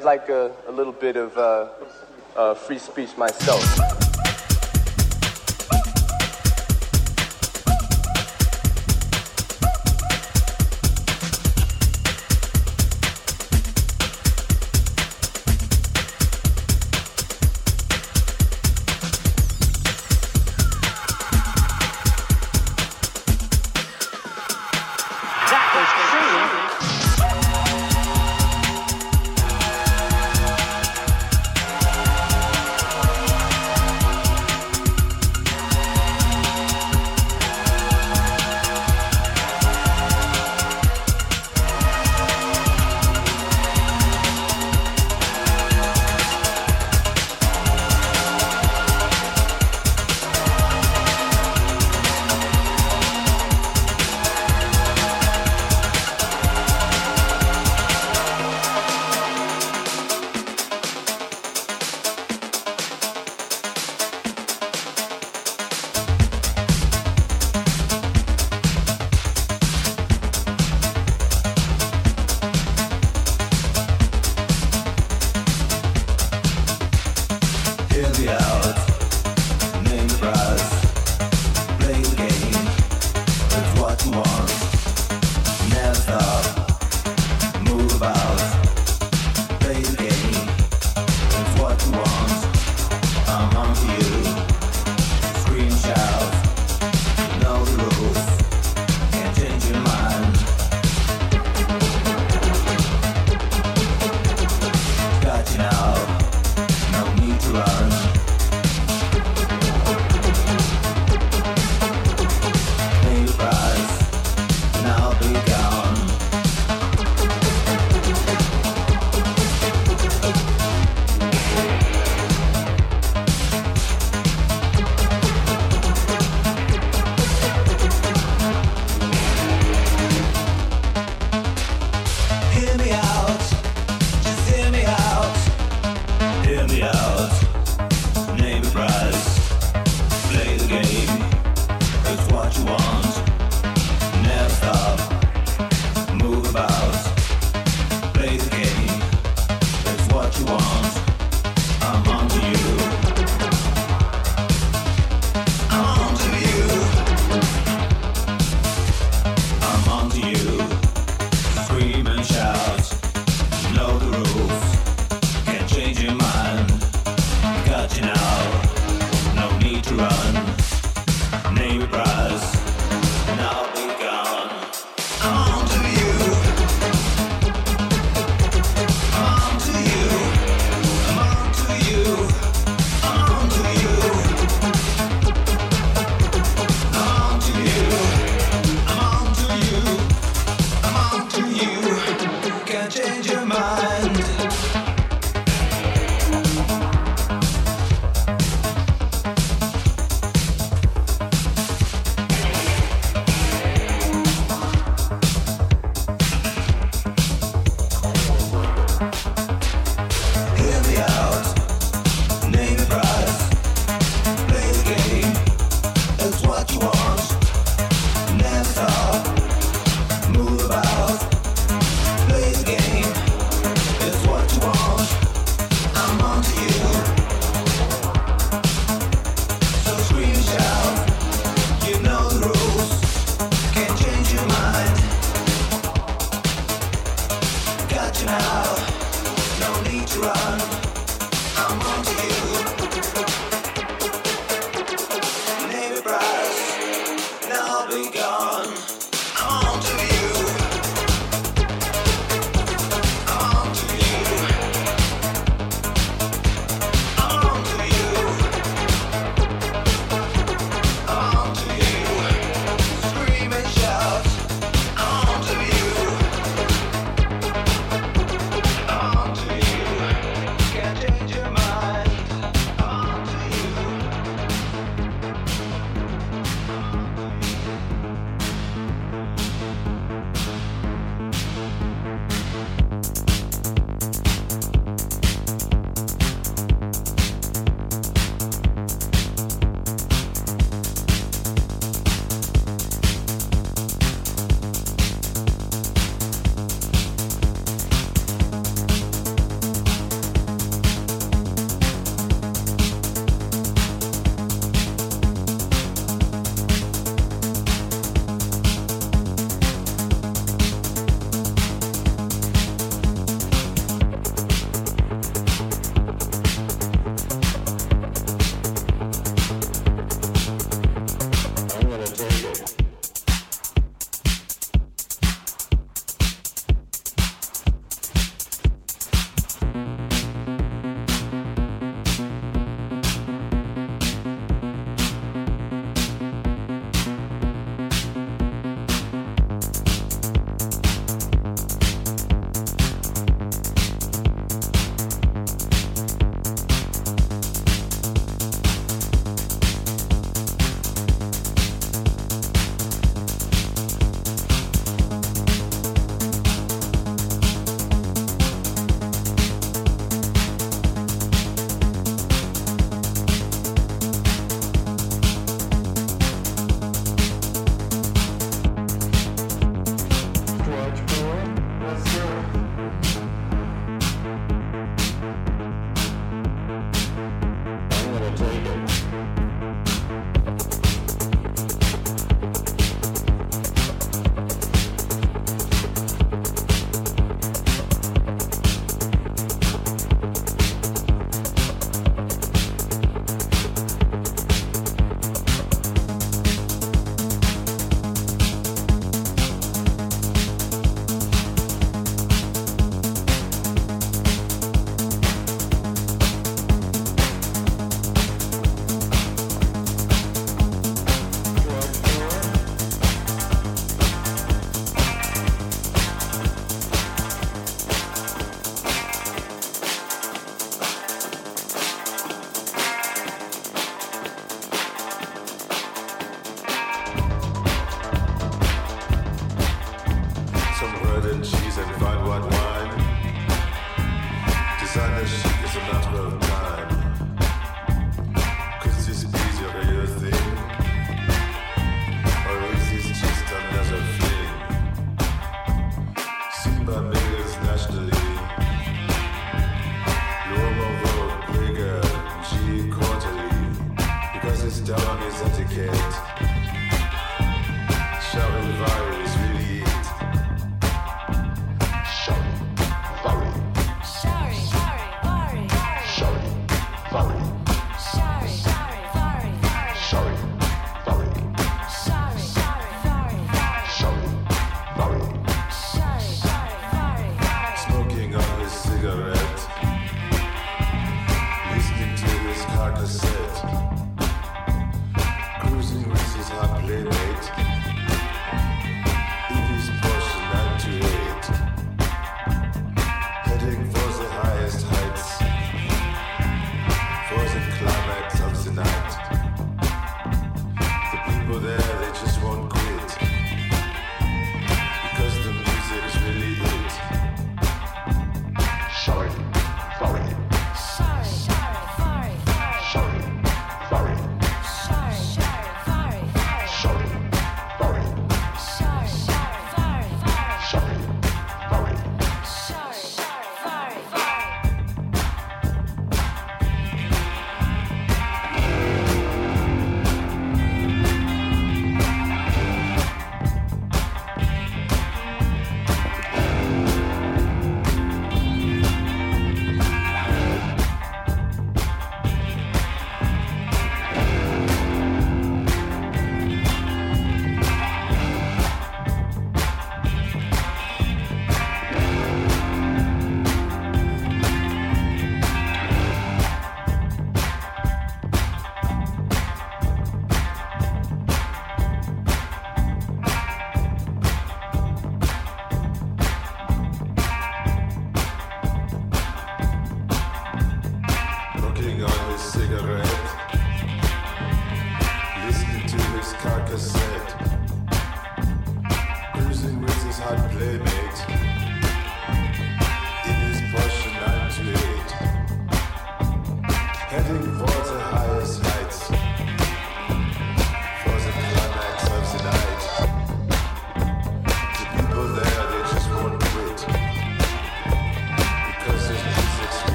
I'd like a, a little bit of uh, uh, free speech myself.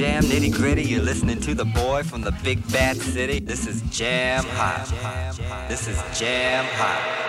Jam, nitty gritty. You're listening to the boy from the big bad city. This is jam hot. This is jam hot.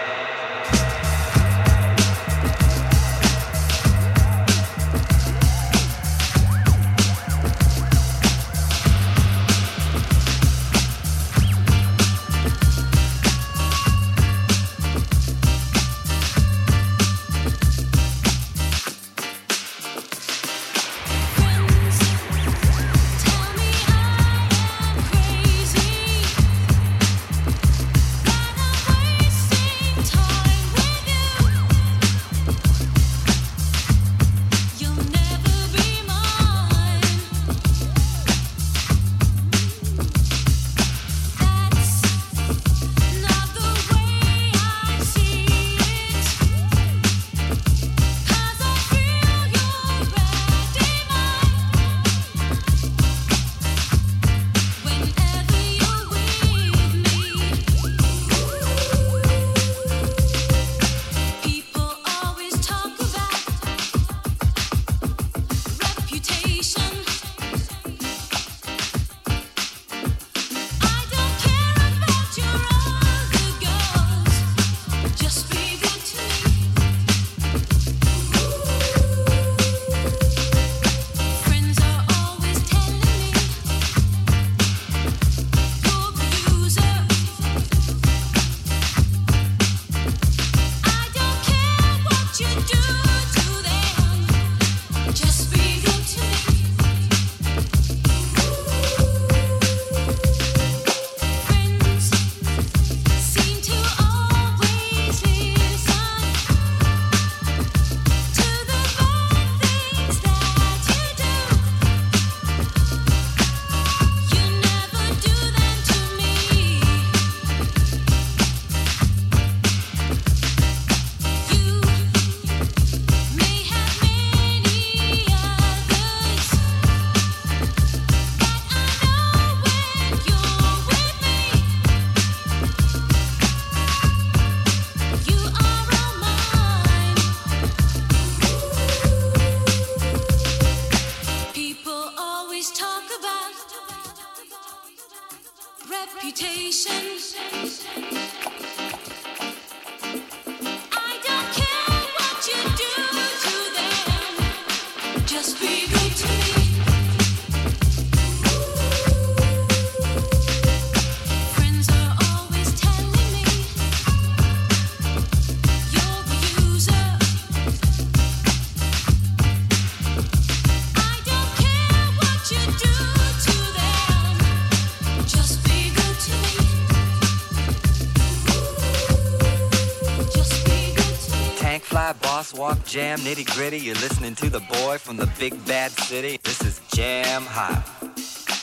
Jam, nitty gritty. You're listening to the boy from the big bad city. This is Jam Hot.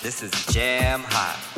This is Jam Hot.